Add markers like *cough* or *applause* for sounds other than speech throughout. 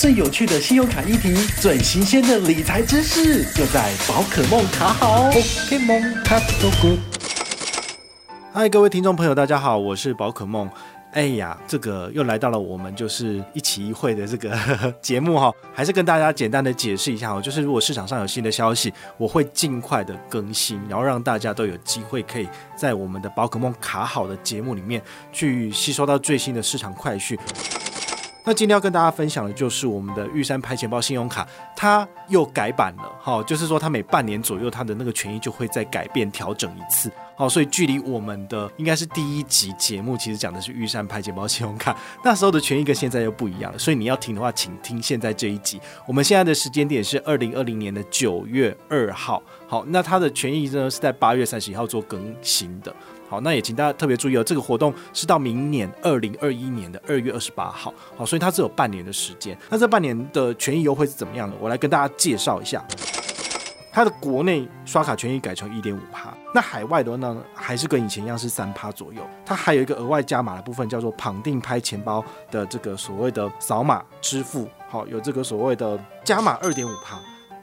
最有趣的信用卡议题，最新鲜的理财知识，就在宝可梦卡好。宝可梦卡 so good。嗨，各位听众朋友，大家好，我是宝可梦。哎呀，这个又来到了我们就是一期一会的这个 *laughs* 节目哈，还是跟大家简单的解释一下哦，就是如果市场上有新的消息，我会尽快的更新，然后让大家都有机会可以在我们的宝可梦卡好的节目里面去吸收到最新的市场快讯。那今天要跟大家分享的就是我们的玉山拍钱包信用卡，它又改版了，哈，就是说它每半年左右它的那个权益就会再改变调整一次，好，所以距离我们的应该是第一集节目，其实讲的是玉山拍钱包信用卡，那时候的权益跟现在又不一样了，所以你要听的话，请听现在这一集。我们现在的时间点是二零二零年的九月二号，好，那它的权益呢是在八月三十一号做更新的。好，那也请大家特别注意哦，这个活动是到明年二零二一年的二月二十八号，好，所以它只有半年的时间。那这半年的权益优惠是怎么样的？我来跟大家介绍一下。它的国内刷卡权益改成一点五趴，那海外的话呢，还是跟以前一样是三趴左右。它还有一个额外加码的部分，叫做绑定拍钱包的这个所谓的扫码支付，好，有这个所谓的加码二点五趴。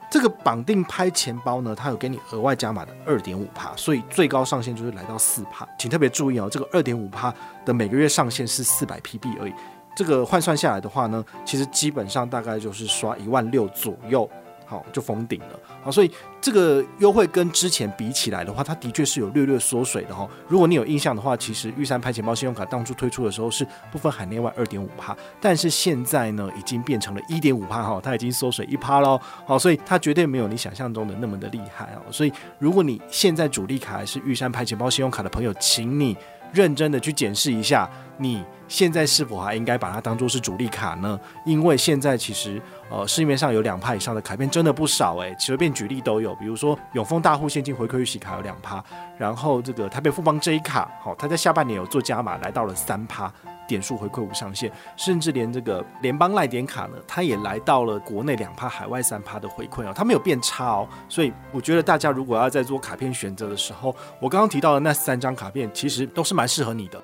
这个绑定拍钱包呢，它有给你额外加码的二点五帕，所以最高上限就是来到四帕，请特别注意哦，这个二点五帕的每个月上限是四百 PB 而已，这个换算下来的话呢，其实基本上大概就是刷一万六左右。好，就封顶了。好，所以这个优惠跟之前比起来的话，它的确是有略略缩水的哈。如果你有印象的话，其实玉山拍钱包信用卡当初推出的时候是不分海内外二点五趴，但是现在呢，已经变成了一点五趴哈，它已经缩水一趴喽。好，所以它绝对没有你想象中的那么的厉害哦。所以如果你现在主力卡还是玉山拍钱包信用卡的朋友，请你认真的去检视一下，你现在是否还应该把它当做是主力卡呢？因为现在其实。呃，市面上有两趴以上的卡片真的不少诶，随便举例都有，比如说永丰大户现金回馈预喜卡有两趴，然后这个台北富邦 J 卡，好，它在下半年有做加码，来到了三趴点数回馈无上限，甚至连这个联邦赖点卡呢，它也来到了国内两趴，海外三趴的回馈哦，它没有变差哦，所以我觉得大家如果要在做卡片选择的时候，我刚刚提到的那三张卡片其实都是蛮适合你的。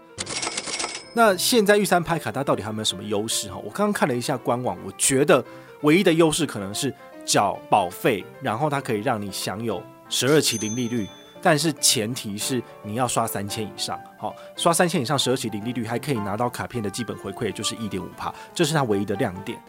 那现在玉山拍卡它到底还有没有什么优势哈？我刚刚看了一下官网，我觉得。唯一的优势可能是缴保费，然后它可以让你享有十二期零利率，但是前提是你要刷三千以上，好，刷三千以上十二期零利率还可以拿到卡片的基本回馈，就是一点五帕，这是它唯一的亮点。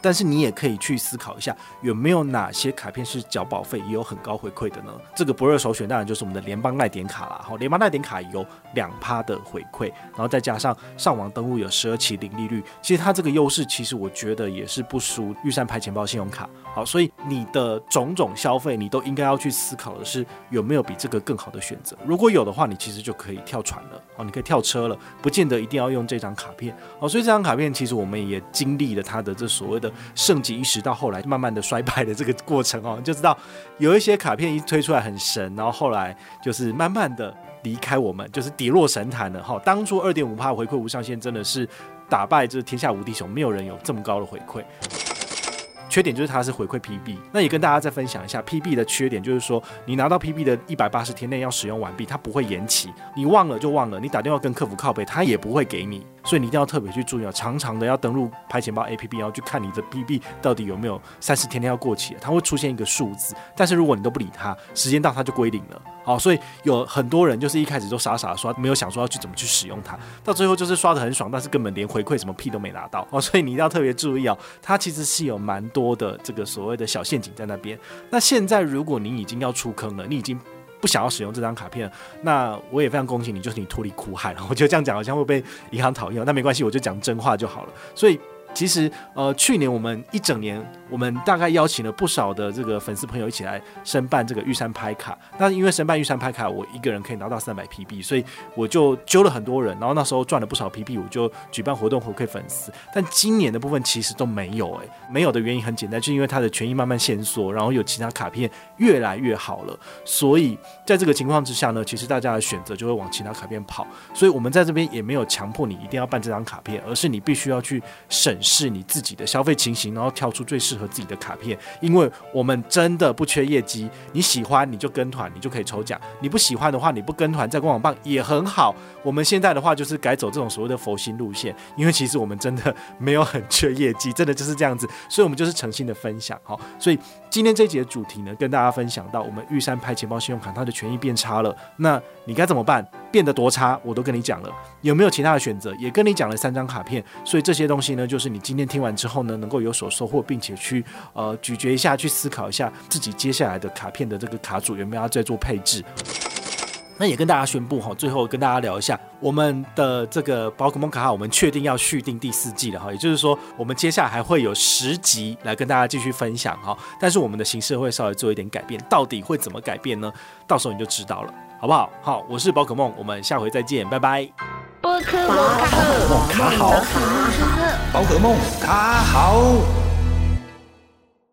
但是你也可以去思考一下，有没有哪些卡片是缴保费也有很高回馈的呢？这个不二首选当然就是我们的联邦赖点卡啦。好，联邦赖点卡有两趴的回馈，然后再加上上网登录有十二期零利率，其实它这个优势其实我觉得也是不输玉山拍钱包信用卡。好，所以你的种种消费你都应该要去思考的是有没有比这个更好的选择。如果有的话，你其实就可以跳船了。好，你可以跳车了，不见得一定要用这张卡片。好，所以这张卡片其实我们也经历了它的这所谓的。盛极一时到后来慢慢的衰败的这个过程哦，就知道有一些卡片一推出来很神，然后后来就是慢慢的离开我们，就是跌落神坛了哈。当初二点五趴回馈无上限真的是打败这天下无敌手，没有人有这么高的回馈。缺点就是它是回馈 PB，那也跟大家再分享一下 PB 的缺点，就是说你拿到 PB 的一百八十天内要使用完毕，它不会延期，你忘了就忘了，你打电话跟客服靠背，它也不会给你。所以你一定要特别去注意啊，常常的要登录拍钱包 APP，然后去看你的 B B 到底有没有三十天内要过期，它会出现一个数字。但是如果你都不理它，时间到它就归零了。好，所以有很多人就是一开始都傻傻的刷，没有想说要去怎么去使用它，到最后就是刷得很爽，但是根本连回馈什么屁都没拿到。哦，所以你一定要特别注意啊，它其实是有蛮多的这个所谓的小陷阱在那边。那现在如果你已经要出坑了，你已经。不想要使用这张卡片，那我也非常恭喜你，就是你脱离苦海了。我觉得这样讲好像会被银行讨厌，那没关系，我就讲真话就好了。所以。其实，呃，去年我们一整年，我们大概邀请了不少的这个粉丝朋友一起来申办这个玉山拍卡。那因为申办玉山拍卡，我一个人可以拿到三百 PB，所以我就揪了很多人，然后那时候赚了不少 PB，我就举办活动回馈粉丝。但今年的部分其实都没有，哎，没有的原因很简单，就因为它的权益慢慢限缩，然后有其他卡片越来越好了，所以在这个情况之下呢，其实大家的选择就会往其他卡片跑。所以我们在这边也没有强迫你一定要办这张卡片，而是你必须要去审。视你自己的消费情形，然后挑出最适合自己的卡片。因为我们真的不缺业绩，你喜欢你就跟团，你就可以抽奖；你不喜欢的话，你不跟团，在官网办也很好。我们现在的话就是改走这种所谓的佛心路线，因为其实我们真的没有很缺业绩，真的就是这样子，所以我们就是诚心的分享。好，所以今天这一集的主题呢，跟大家分享到我们玉山拍钱包信用卡它的权益变差了，那你该怎么办？变得多差，我都跟你讲了，有没有其他的选择？也跟你讲了三张卡片，所以这些东西呢，就是你今天听完之后呢，能够有所收获，并且去呃咀嚼一下，去思考一下自己接下来的卡片的这个卡组有没有要再做配置。那也跟大家宣布哈，最后跟大家聊一下我们的这个宝可梦卡号，我们确定要续订第四季了哈，也就是说，我们接下来还会有十集来跟大家继续分享哈，但是我们的形式会稍微做一点改变，到底会怎么改变呢？到时候你就知道了，好不好？好，我是宝可梦，我们下回再见，拜拜。宝可梦卡好，宝可梦卡好。